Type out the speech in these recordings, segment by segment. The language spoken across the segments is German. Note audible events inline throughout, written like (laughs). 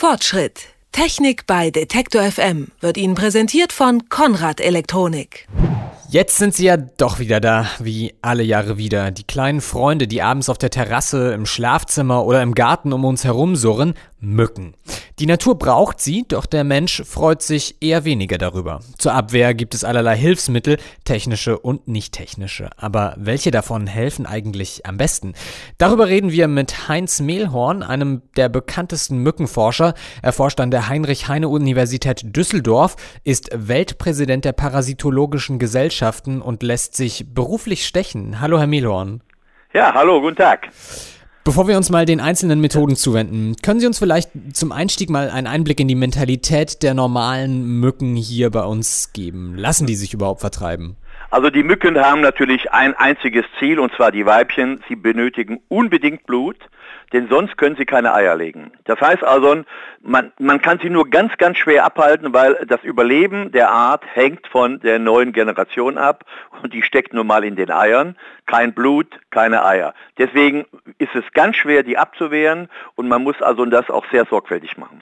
Fortschritt. Technik bei Detektor FM wird Ihnen präsentiert von Konrad Elektronik. Jetzt sind sie ja doch wieder da, wie alle Jahre wieder. Die kleinen Freunde, die abends auf der Terrasse, im Schlafzimmer oder im Garten um uns herum surren, Mücken. Die Natur braucht sie, doch der Mensch freut sich eher weniger darüber. Zur Abwehr gibt es allerlei Hilfsmittel, technische und nicht technische. Aber welche davon helfen eigentlich am besten? Darüber reden wir mit Heinz Mehlhorn, einem der bekanntesten Mückenforscher. Er forscht an der Heinrich-Heine-Universität Düsseldorf, ist Weltpräsident der Parasitologischen Gesellschaften und lässt sich beruflich stechen. Hallo, Herr Mehlhorn. Ja, hallo, guten Tag. Bevor wir uns mal den einzelnen Methoden zuwenden, können Sie uns vielleicht zum Einstieg mal einen Einblick in die Mentalität der normalen Mücken hier bei uns geben? Lassen die sich überhaupt vertreiben? Also die Mücken haben natürlich ein einziges Ziel, und zwar die Weibchen. Sie benötigen unbedingt Blut, denn sonst können sie keine Eier legen. Das heißt also, man, man kann sie nur ganz, ganz schwer abhalten, weil das Überleben der Art hängt von der neuen Generation ab und die steckt nun mal in den Eiern. Kein Blut, keine Eier. Deswegen ist es ganz schwer, die abzuwehren und man muss also das auch sehr sorgfältig machen.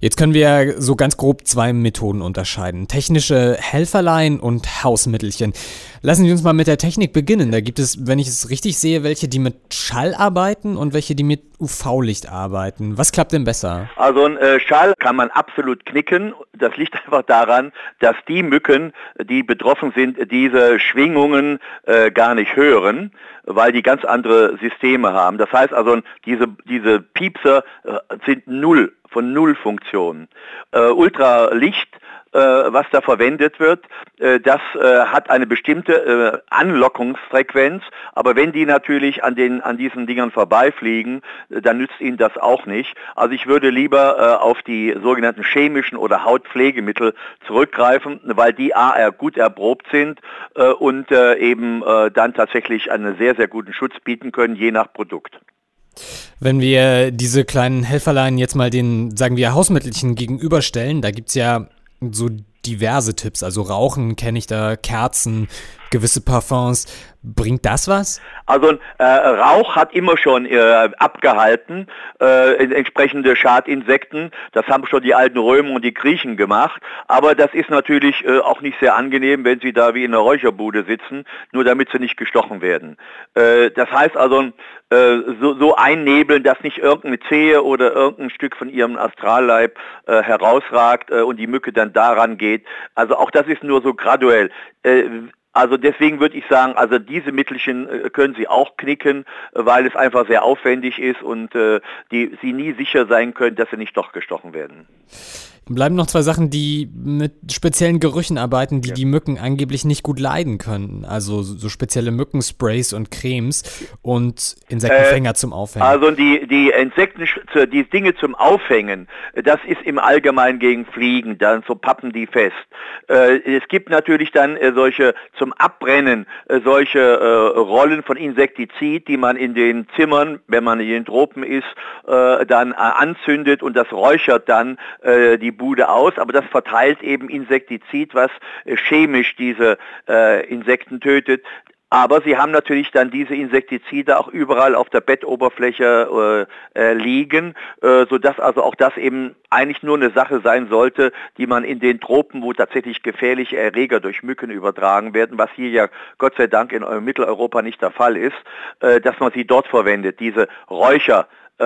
Jetzt können wir so ganz grob zwei Methoden unterscheiden. Technische Helferlein und Hausmittelchen. Lassen Sie uns mal mit der Technik beginnen. Da gibt es, wenn ich es richtig sehe, welche, die mit Schall arbeiten und welche, die mit UV-Licht arbeiten. Was klappt denn besser? Also ein äh, Schall kann man absolut knicken. Das liegt (laughs) einfach daran, dass die Mücken, die betroffen sind, diese Schwingungen äh, gar nicht hören, weil die ganz andere Systeme haben. Das heißt also, diese, diese Piepser äh, sind null von Nullfunktion. Äh, Ultralicht was da verwendet wird, äh, das äh, hat eine bestimmte Anlockungsfrequenz, aber wenn die natürlich an, den, an diesen Dingern vorbeifliegen, dann nützt ihnen das auch nicht. Also ich würde lieber auf die sogenannten chemischen oder Hautpflegemittel zurückgreifen, weil die A, gut erprobt sind und eben dann tatsächlich einen sehr, sehr guten Schutz bieten können, je nach Produkt. Wenn wir diese kleinen Helferlein jetzt mal den, sagen wir, Hausmittelchen gegenüberstellen, da gibt es ja so diverse Tipps. Also Rauchen kenne ich da, Kerzen, gewisse Parfums. Bringt das was? Also äh, Rauch hat immer schon äh, abgehalten, äh, entsprechende Schadinsekten. Das haben schon die alten Römer und die Griechen gemacht. Aber das ist natürlich äh, auch nicht sehr angenehm, wenn sie da wie in einer Räucherbude sitzen, nur damit sie nicht gestochen werden. Äh, das heißt also, äh, so, so einnebeln, dass nicht irgendeine Zehe oder irgendein Stück von ihrem Astralleib herausragt und die Mücke dann daran geht. Also auch das ist nur so graduell. Also deswegen würde ich sagen, also diese Mittelchen äh, können Sie auch knicken, weil es einfach sehr aufwendig ist und äh, die, Sie nie sicher sein können, dass Sie nicht doch gestochen werden. Bleiben noch zwei Sachen, die mit speziellen Gerüchen arbeiten, die ja. die Mücken angeblich nicht gut leiden können. Also so spezielle Mückensprays und Cremes und Insektenfänger äh, zum Aufhängen. Also die, die Insekten, die Dinge zum Aufhängen, das ist im Allgemeinen gegen Fliegen, dann so pappen die fest. Äh, es gibt natürlich dann äh, solche zum Abbrennen, äh, solche äh, Rollen von Insektizid, die man in den Zimmern, wenn man in den Tropen ist, äh, dann anzündet und das räuchert dann die Bude aus, aber das verteilt eben Insektizid, was äh, chemisch diese äh, Insekten tötet. Aber sie haben natürlich dann diese Insektizide auch überall auf der Bettoberfläche äh, äh, liegen, äh, sodass also auch das eben eigentlich nur eine Sache sein sollte, die man in den Tropen, wo tatsächlich gefährliche Erreger durch Mücken übertragen werden, was hier ja Gott sei Dank in Mitteleuropa nicht der Fall ist, äh, dass man sie dort verwendet, diese Räucher. Äh,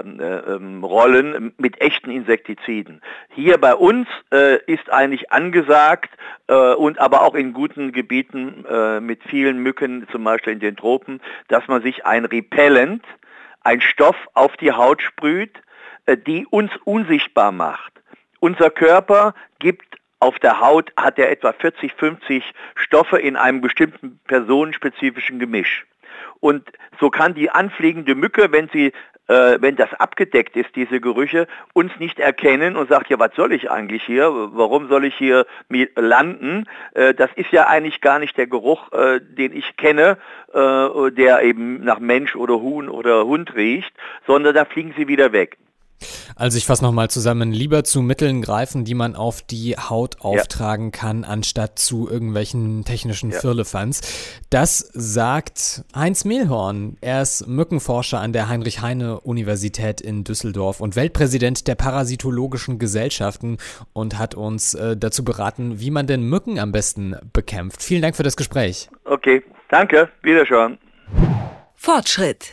ähm, äh, ähm, Rollen mit echten Insektiziden. Hier bei uns äh, ist eigentlich angesagt äh, und aber auch in guten Gebieten äh, mit vielen Mücken, zum Beispiel in den Tropen, dass man sich ein Repellent, ein Stoff auf die Haut sprüht, äh, die uns unsichtbar macht. Unser Körper gibt auf der Haut hat er etwa 40, 50 Stoffe in einem bestimmten personenspezifischen Gemisch. Und so kann die anfliegende Mücke, wenn sie äh, wenn das abgedeckt ist, diese Gerüche, uns nicht erkennen und sagt, ja, was soll ich eigentlich hier? Warum soll ich hier landen? Äh, das ist ja eigentlich gar nicht der Geruch, äh, den ich kenne, äh, der eben nach Mensch oder Huhn oder Hund riecht, sondern da fliegen sie wieder weg. Also ich fasse nochmal zusammen, lieber zu Mitteln greifen, die man auf die Haut auftragen ja. kann, anstatt zu irgendwelchen technischen ja. Firlefanz. Das sagt Heinz Mehlhorn. Er ist Mückenforscher an der Heinrich-Heine-Universität in Düsseldorf und Weltpräsident der Parasitologischen Gesellschaften und hat uns äh, dazu beraten, wie man denn Mücken am besten bekämpft. Vielen Dank für das Gespräch. Okay, danke, wiederschauen. Fortschritt.